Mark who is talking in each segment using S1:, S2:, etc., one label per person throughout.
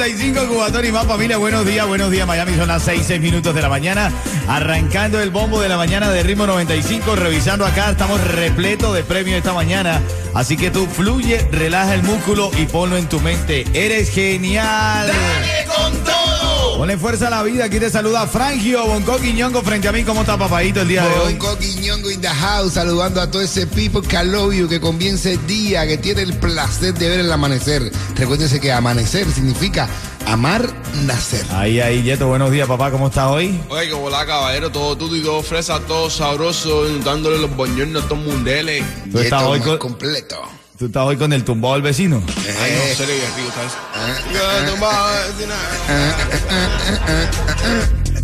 S1: 9.35, Cubatón y más familia. Buenos días, buenos días, Miami. Son las 6, 6 minutos de la mañana. Arrancando el bombo de la mañana de ritmo 95. Revisando acá, estamos repleto de premios esta mañana. Así que tú fluye, relaja el músculo y ponlo en tu mente. Eres genial.
S2: Dale con todo.
S1: Ponle fuerza a la vida. Aquí te saluda Frangio Bonco Quiñongo frente a mí. ¿Cómo está, papadito, el día de hoy?
S3: Bangkok y Ñongo in the house, saludando a todo ese people que I love you, que comienza el día, que tiene el placer de ver el amanecer. Recuérdense que amanecer significa amar, nacer.
S1: Ahí, ahí, Yeto. Buenos días, papá. ¿Cómo estás hoy?
S4: Oye, que volá, caballero, todo tudo y todo fresa, todo sabroso, dándole los boñones a estos mundeles.
S1: Tú estás hoy
S3: completo.
S1: Tú estás hoy con el tumbado del vecino.
S4: Ay, no.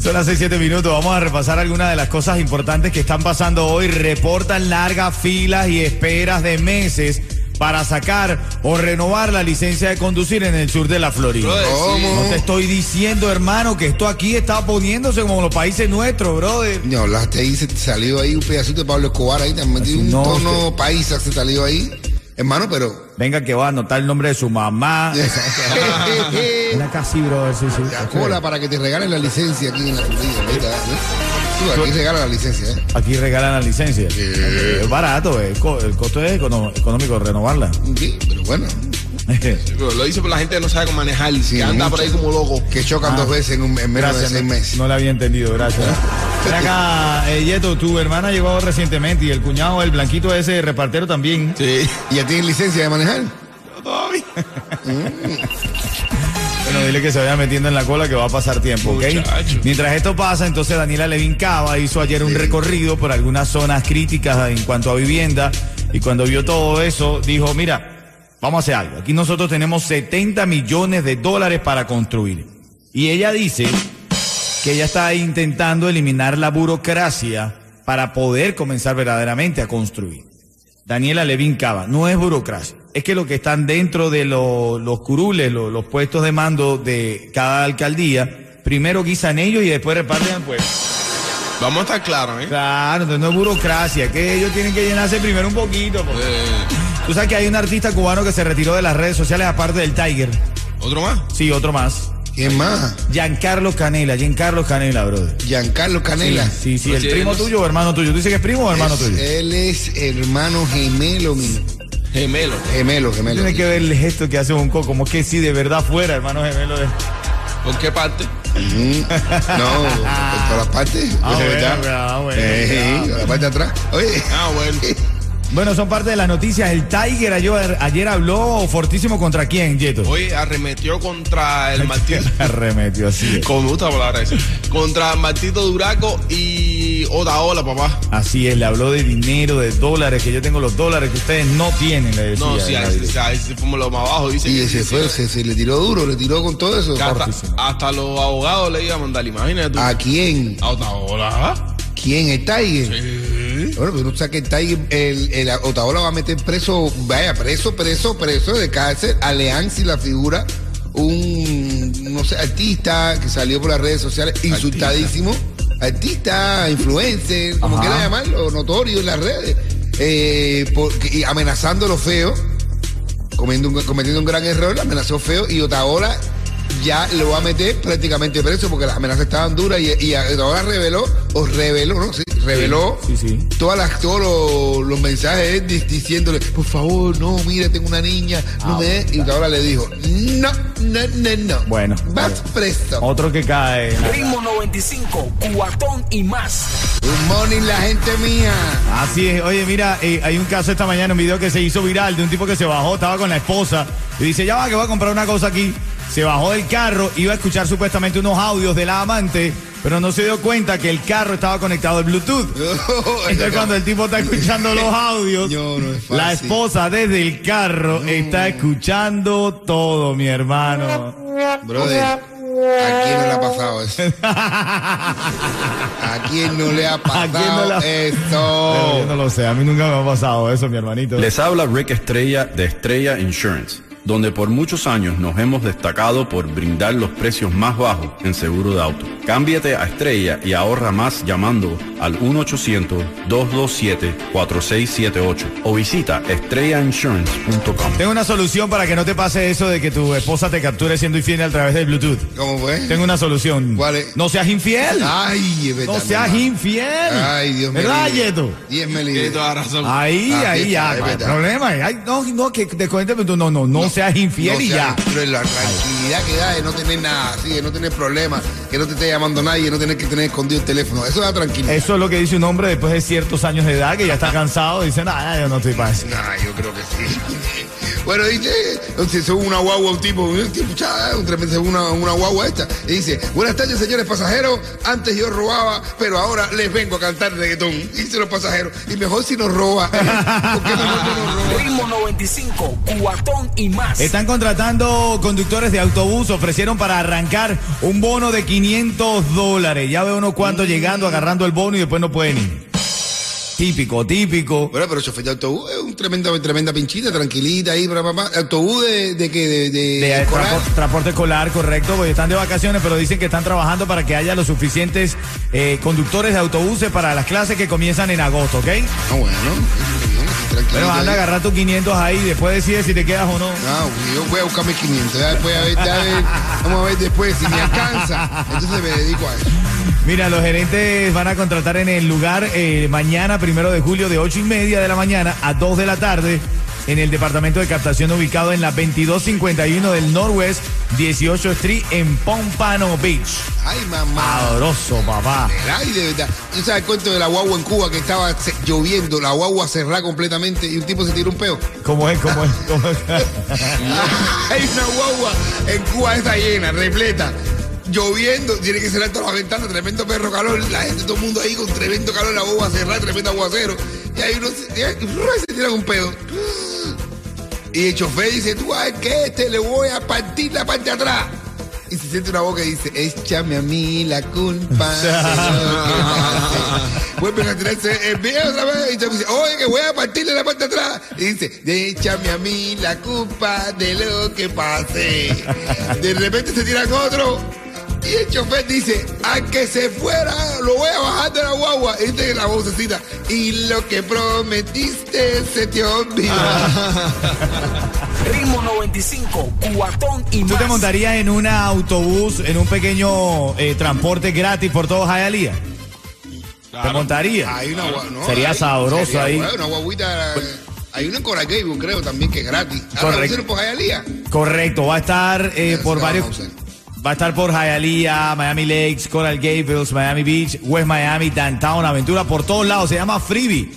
S1: Son las 6, 7 minutos. Vamos a repasar algunas de las cosas importantes que están pasando hoy. Reportan largas filas y esperas de meses para sacar o renovar la licencia de conducir en el sur de la Florida. No te estoy diciendo, hermano, que esto aquí está poniéndose como los países nuestros, brother.
S3: No, hablaste ahí, se te salió ahí un pedacito de Pablo Escobar ahí, te metido un
S1: No,
S3: tono paisa, se salió ahí. Hermano, pero.
S1: Venga que va a anotar el nombre de su mamá. Una casi, brother, sí, sí.
S3: La cola para que te regalen la licencia aquí en la Florida. ahorita, ¿eh? Tú aquí regalan la licencia, ¿eh?
S1: Aquí regalan la licencia. Es barato, eh. Co- el costo es económico renovarla.
S3: Sí, pero bueno,
S4: Pero lo dice por la gente que no sabe cómo manejar,
S3: Sí,
S4: que anda por ahí como loco.
S3: que chocan dos veces en, un, en menos
S1: Ah. Gracias,
S3: de seis
S1: no, no la había entendido, gracias. Acá, eh, Yeto, tu hermana llegó recientemente y el cuñado, el blanquito ese repartero también.
S4: Sí.
S3: ¿Y ya tienen licencia de manejar?
S4: Todavía.
S1: Bueno, dile que se vaya metiendo en la cola que va a pasar tiempo, ¿ok?
S4: Muchacho.
S1: Mientras esto pasa, entonces Daniela Levin Cava hizo ayer un recorrido por algunas zonas críticas en cuanto a vivienda y cuando vio todo eso dijo, mira, vamos a hacer algo. Aquí nosotros tenemos 70 millones de dólares para construir. Y ella dice que ella está intentando eliminar la burocracia para poder comenzar verdaderamente a construir. Daniela Levin Cava, no es burocracia, es que lo que están dentro de lo- los curules, lo- los puestos de mando de cada alcaldía, primero guisan ellos y después reparten al pueblo.
S4: Vamos a estar claros, ¿eh?
S1: Claro, entonces no es burocracia, es que ellos tienen que llenarse primero un poquito. porque-
S4: Eh,
S1: Tú sabes que hay un artista cubano que se retiró de las redes sociales aparte del Tiger.
S4: ¿Otro más?
S1: Sí, otro más.
S3: ¿Quién más?
S1: Giancarlo Canela, Giancarlo Canela, brother.
S3: Giancarlo Canela.
S1: Sí, sí, el
S4: Oye,
S1: primo tuyo o hermano tuyo. ¿Tú dices que es primo o hermano
S3: Es-
S1: tuyo?
S3: Él es hermano gemelo mío.
S4: Gemelo.
S3: Gemelo, gemelo.
S1: Tiene que ver el gesto que hace un coco, como que si de verdad fuera, hermano gemelo. de-
S4: ¿Por qué parte?
S3: No, por todas las partes.
S1: Ah, bueno, ah,
S3: Eh,
S1: ah.
S3: la parte de atrás. Oye.
S4: Ah, bueno.
S1: Bueno, son parte de las noticias. El Tiger ayer, ayer habló fortísimo contra quién, Yeto.
S4: Hoy arremetió contra el Martito.
S1: Arremetió así. es.
S4: Como me gusta la palabra esa. Contra Martito Duraco y Otaola, papá.
S1: Así es, le habló de dinero, de dólares, que yo tengo los dólares que ustedes no tienen, le decía.
S4: No, sí, ahí, se fuimos lo más abajo. Dice
S3: Y ese
S4: sí,
S3: fue,
S4: sí.
S3: se, se le tiró duro, le tiró con todo eso.
S4: Hasta, los abogados le iban a mandar, imagínate tú.
S3: ¿A quién?
S4: A Otaola.
S3: ¿Quién? ¿El Tiger?
S4: Sí.
S3: Bueno, pero no sabes que el el, el Otaola va a meter preso, vaya, preso, preso, preso de cárcel. A Leanzi la figura, un, no sé, artista que salió por las redes sociales insultadísimo. Artista, influencer, como quiera llamarlo, notorio en las redes, eh, porque- y amenazando lo feo, cometiendo un, cometiendo un gran error, amenazó feo y Otaola ya lo va a meter prácticamente preso porque las amenazas estaban duras y, y Otaola reveló, o reveló, ¿no? Sí, reveló
S1: Sí, sí.
S3: todas las, todos los, los mensajes di- diciéndole, por favor, no, mira, tengo una niña, no
S1: Ah,
S3: me des. Y Otaola le dijo, no, no, no, no.
S1: Bueno,
S3: Vas
S1: vale.
S3: preso.
S1: Otro que cae.
S5: Ritmo 95, cuatón y más.
S3: Good morning, la gente mía.
S1: Así es. Oye, mira, eh, hay un caso esta mañana, un video que se hizo viral de un tipo que se bajó, estaba con la esposa y dice, ya va, que voy a comprar una cosa aquí. Se bajó del carro, iba a escuchar supuestamente unos audios de la amante, pero no se dio cuenta que el carro estaba conectado al Bluetooth. Entonces cuando el tipo está escuchando los audios,
S3: No, no es fácil.
S1: la esposa desde el carro está escuchando todo, mi hermano.
S3: Brother, ¿a quién no le ha pasado eso? ¿A quién no le ha
S1: ¿A quién no
S3: pasado
S1: Pero yo no lo sé, a mí nunca me ha pasado eso, mi hermanito.
S6: Les habla Rick Estrella de Estrella Insurance, donde por muchos años nos hemos destacado por brindar los precios más bajos en seguro de auto. Cámbiate a Estrella y ahorra más llamando al 1-800-227-4678 o visita estrellainsurance.com.
S1: Tengo una solución para que no te pase eso de que tu esposa te capture siendo infiel a través del Bluetooth.
S3: ¿Cómo fue?
S1: Tengo una solución.
S3: ¿Cuál es?
S1: No seas infiel.
S3: Ay, es verdad,
S1: no seas infiel.
S3: Ay, Dios mío.
S1: ¿Verdad, Yeto?
S3: Diez me libre.
S1: Ahí,
S3: Ah,
S1: ahí ya. no hay
S3: verdad.
S1: problema. Ay, no, no, que te cuente, pero tú no, no, no, seas infiel
S3: No
S1: y ya.
S3: Pero la tranquilidad que da de no tener nada así, de no tener problemas, que no te esté llamando nadie, no tener que tener escondido el teléfono. Eso da tranquilidad.
S1: Eso es lo que dice un hombre después de ciertos años de edad que ya está cansado y dice, nada, yo no estoy para eso.
S3: Nah, yo creo que sí. Bueno, dice, se sube una guagua un tipo, un tipo, una, una guagua esta, y dice, buenas tardes señores pasajeros, antes yo robaba, pero ahora les vengo a cantar reggaetón. Y dice los pasajeros, y mejor si nos roba, ¿por qué mejor que nos roba?
S5: Ritmo 95, cuatón y más.
S1: Están contratando conductores de autobús, ofrecieron para arrancar un bono de 500 dólares. Ya veo unos cuantos llegando, agarrando el bono y después no pueden ir. Típico, típico.
S3: Bueno, pero chofer de autobús es un tremenda, tremenda pinchita, tranquilita ahí, para papá. ¿Autobús de, de qué? De, de,
S1: De
S3: escolar?
S1: transpor- transporte escolar, correcto, porque están de vacaciones, pero dicen que están trabajando para que haya los suficientes eh, conductores de autobuses para las clases que comienzan en agosto, ¿ok?
S3: Ah, bueno,
S1: Pero anda a agarrar tus 500 ahí, después decides si te quedas o no.
S3: Ah, yo voy a buscar mis 500. Ya después, a ver, ya a ver, vamos a ver después si me alcanza. Entonces me dedico a eso.
S1: Mira, los gerentes van a contratar en el lugar eh, mañana, primero de julio, de ocho y media de la mañana a 2 de la tarde, en el departamento de captación ubicado en la 2251 del Northwest 18 Street en Pompano Beach.
S3: Ay, mamá.
S1: Sabroso, papá.
S3: Ay, de verdad. ¿Tú sabes el cuento de la guagua en Cuba que estaba lloviendo, la guagua cerrada completamente y un tipo se tiró un peo?
S1: ¿Cómo es? ¿Cómo es? ¿Cómo es?
S3: Hay una guagua en Cuba está llena, repleta. Lloviendo, tiene que cerrar todas las ventanas, tremendo perro calor, la gente, todo el mundo ahí con tremendo calor, la guagua cerrada, tremendo aguacero. Y ahí uno se, y se tira un pedo. Y el chofer dice, tú sabes que este le voy a partir la parte de atrás. Y se siente una voz que dice, échame a mí la culpa. de lo que pase". Vuelven a tirarse el pie otra vez y te dice, oye, que voy a partirle la parte de atrás. Y dice, échame a mí la culpa de lo que pase. De repente se tiran otro. Y el chofer dice, a que se fuera, lo voy a bajar de la guagua. Y dice la vocecita, y lo que prometiste se te olvidó.
S5: Ritmo 95, cuatón y más.
S1: ¿Tú te montarías en un autobús, en un pequeño eh, transporte gratis por todo Hialeah? ¿Te montarías?
S3: Hay una gua- no,
S1: Sería
S3: hay-
S1: sabroso
S3: sería
S1: ahí.
S3: Una guaguita. eh, Hay una en Coral Gable, creo, también, que es gratis.
S1: Correcto.
S3: por Hialeah.
S1: Correcto, va a estar eh, por varios. Va a estar por Hialeah, Miami Lakes, Coral Gables, Miami Beach, West Miami, Downtown, Aventura, por todos lados. Se llama Freebie.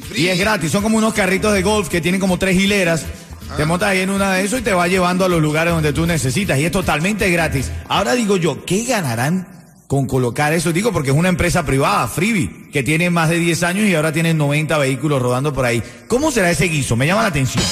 S3: Free.
S1: Y es gratis. Son como unos carritos de golf que tienen como tres hileras.
S3: Ah.
S1: Te montas ahí en una de esos y te va llevando a los lugares donde tú necesitas. Y es totalmente gratis. Ahora digo yo, ¿qué ganarán con colocar eso? Digo porque es una empresa privada, Freebie, que tiene más de 10 años y ahora tiene 90 vehículos rodando por ahí. ¿Cómo será ese guiso? Me llama la atención.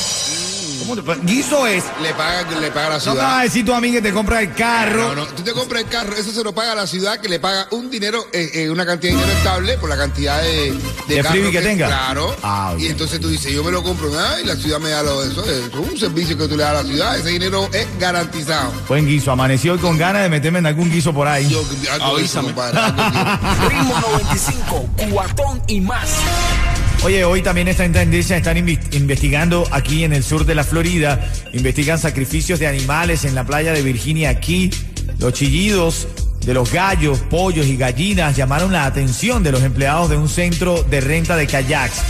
S1: ¿Cómo te- guiso es.
S3: Le paga, le paga la
S1: No me vas
S3: ciudad.
S1: a decir tú a mí que te compra el carro.
S3: No, no, tú te compras el carro, eso se lo paga la ciudad que le paga un dinero, eh, eh, una cantidad de dinero estable por la cantidad de,
S1: ¿De
S3: carro
S1: que tenga?
S3: Claro.
S1: Ah,
S3: y entonces tú dices, yo me lo compro, ah, y la ciudad me da lo eso. Es un servicio que tú le das a la ciudad, ese dinero es garantizado.
S1: Buen guiso. Amaneció hoy con ganas de meterme en algún guiso por ahí.
S3: Yo, algo de eso,
S4: Avísame.
S3: compadre, algo quiero.
S5: Ritmo 95, cuatón y más.
S1: Oye, hoy también está están investigando aquí en el sur de la Florida, investigan sacrificios de animales en la playa de Virginia aquí. Los chillidos de los gallos, pollos y gallinas llamaron la atención de los empleados de un centro de renta de kayaks.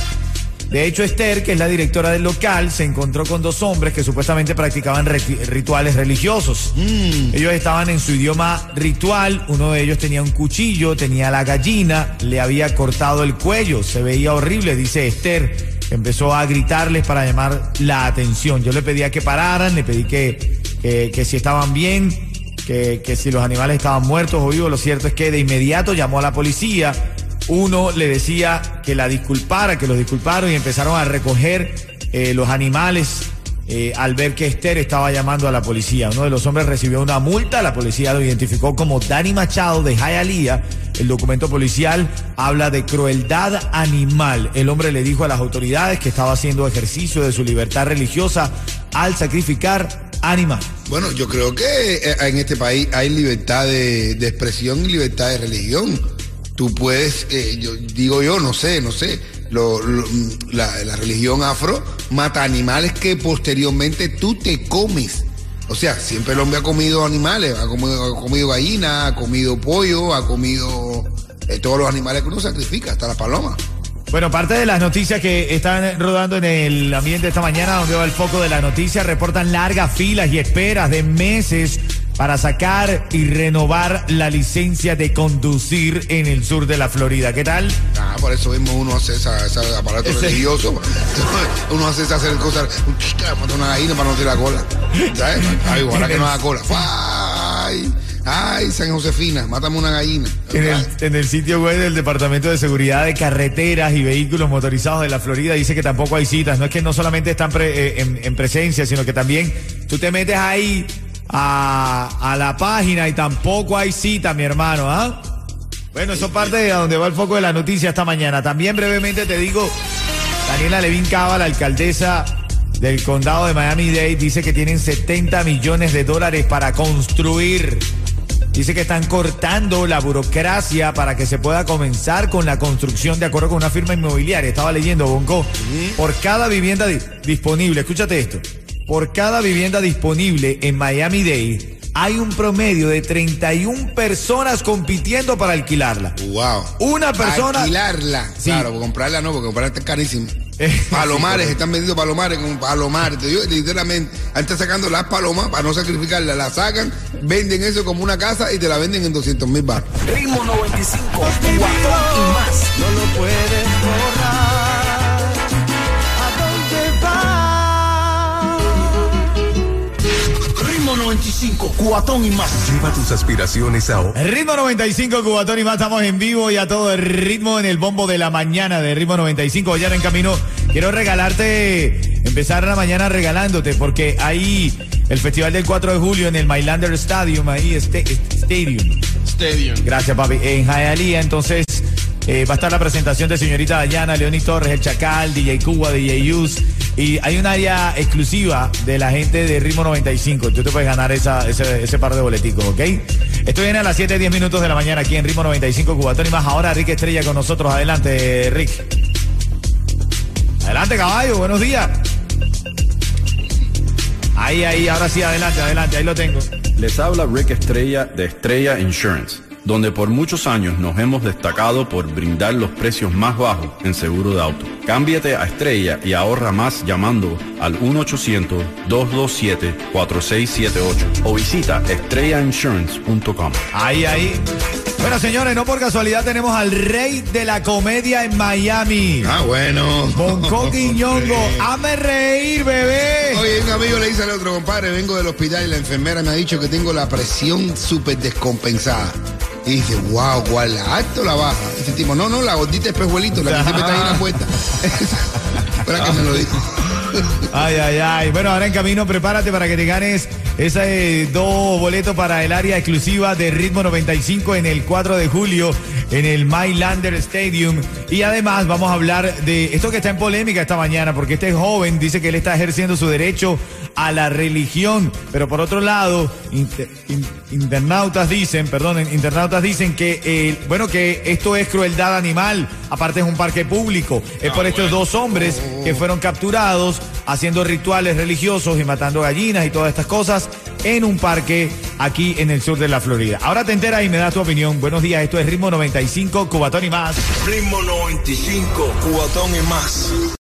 S1: De hecho, Esther, que es la directora del local, se encontró con dos hombres que supuestamente practicaban rituales religiosos. Ellos estaban en su idioma ritual, uno de ellos tenía un cuchillo, tenía la gallina, le había cortado el cuello, se veía horrible, dice Esther. Empezó a gritarles para llamar la atención. Yo le pedía que pararan, le pedí que, que, que si estaban bien, que, que si los animales estaban muertos o vivos, lo cierto es que de inmediato llamó a la policía. Uno le decía que la disculpara, que los disculparon y empezaron a recoger eh, los animales eh, al ver que Esther estaba llamando a la policía. Uno de los hombres recibió una multa, la policía lo identificó como Dani Machado de Hialeah. El documento policial habla de crueldad animal. El hombre le dijo a las autoridades que estaba haciendo ejercicio de su libertad religiosa al sacrificar animales.
S3: Bueno, yo creo que eh, en este país hay libertad de expresión y libertad de religión. Tú puedes, eh, yo digo yo, no sé, no sé, la, religión afro mata animales que posteriormente tú te comes. O sea, siempre el hombre ha comido animales, ha comido, ha comido gallina, ha comido pollo, ha comido eh, todos los animales que uno sacrifica, hasta la paloma.
S1: Bueno, parte de las noticias que están rodando en el ambiente esta mañana, donde va el foco de la noticia, reportan largas filas y esperas de meses para sacar y renovar la licencia de conducir en el sur de la Florida. ¿Qué tal?
S3: Ah, por eso mismo uno hace esa, ese aparato
S1: Ese-
S3: religioso. uno hace esa hacer cosas, una gallina para no tirar la cola. ¿Sabes? Ay, ojalá que no haga cola. Ay, ay, San Josefina, mátame una gallina.
S1: En el, en el sitio web del Departamento de Seguridad de Carreteras y Vehículos Motorizados de la Florida dice que tampoco hay citas. No es que no solamente están pre- eh, en, en presencia, sino que también tú te metes ahí a, a la página y tampoco hay cita, mi hermano, ¿ah? Bueno, eso parte de donde va el foco de la noticia esta mañana. También brevemente te digo, Daniela Levin Cava, la alcaldesa del condado de Miami-Dade, dice que tienen 70 millones de dólares para construir. Dice que están cortando la burocracia para que se pueda comenzar con la construcción de acuerdo con una firma inmobiliaria. Estaba leyendo, Bonco. Por cada vivienda di- disponible, escúchate esto. Por cada vivienda disponible en Miami-Dade hay un promedio de 31 personas compitiendo para alquilarla.
S3: Wow.
S1: Una persona-
S3: Alquilarla.
S1: Sí.
S3: Claro, comprarla no, porque comprarla está carísimo. Palomares,
S1: sí,
S3: están vendiendo palomares con palomares. Te digo, literalmente, antes sacando las palomas para no sacrificarlas, la sacan, venden eso como una casa y te la venden en 200 mil baros.
S5: Ritmo 95, cuatón y más.
S1: No lo puedes borrar.
S5: 95, cuatón y más.
S7: Lleva tus aspiraciones a
S1: ritmo 95 Cubatón y más estamos en vivo y a todo el ritmo en el bombo de la mañana de ritmo 95 ya en camino quiero regalarte empezar la mañana regalándote porque ahí el festival del 4 de julio en el Mylander Stadium ahí este Stadium
S4: Stadium.
S1: gracias papi en Hialeah entonces eh, va a estar la presentación de señorita Dayana, Leoni Torres, El Chacal, DJ Cuba, DJ Yus. Y hay un área exclusiva de la gente de Ritmo 95. Tú te puedes ganar ese, ese par de boleticos, ¿ok? Esto viene a las 7, 10 minutos de la mañana aquí en Ritmo 95 Cubatón y más. Ahora Rick Estrella con nosotros. Adelante, Rick. Adelante, caballo. Buenos días. Ahí, ahí. Ahora sí, adelante, adelante. Ahí lo tengo.
S6: Les habla Rick Estrella de Estrella Insurance, donde por muchos años nos hemos destacado por brindar los precios más bajos en seguro de auto. Cámbiate a Estrella y ahorra más llamando al 1-800-227-4678 o visita estrellainsurance.com.
S1: Ahí, ahí. Bueno, señores, no por casualidad tenemos al rey de la comedia en Miami.
S3: Ah, bueno.
S1: Bonco Quiñongo, hazme reír, bebé.
S3: Oye, un amigo le dice al otro compadre, vengo del hospital y la enfermera me ha dicho que tengo la presión súper descompensada. Y dice, wow, ¿cuál? ¿La alta o la baja? Y tipo, no, no, la gordita espejuelito, la que siempre está ahí en la puerta. Espera que me lo dijo.
S1: Ay, ay, ay. Bueno, ahora en camino, prepárate para que te ganes esos dos boletos para el área exclusiva de Ritmo 95 en el 4 de julio en el Mylander Stadium. Y además vamos a hablar de esto que está en polémica esta mañana, porque este joven dice que él está ejerciendo su derecho a la religión. Pero por otro lado, inter- in- internautas dicen, perdón, internautas dicen que, eh, bueno, que esto es crueldad animal. Aparte es un parque público. Es por estos dos hombres que fueron capturados haciendo rituales religiosos y matando gallinas y todas estas cosas en un parque aquí en el sur de la Florida. Ahora te enteras y me das tu opinión. Buenos días, esto es Ritmo 95, Cubatón y más.
S5: Ritmo 95, cuatón y más.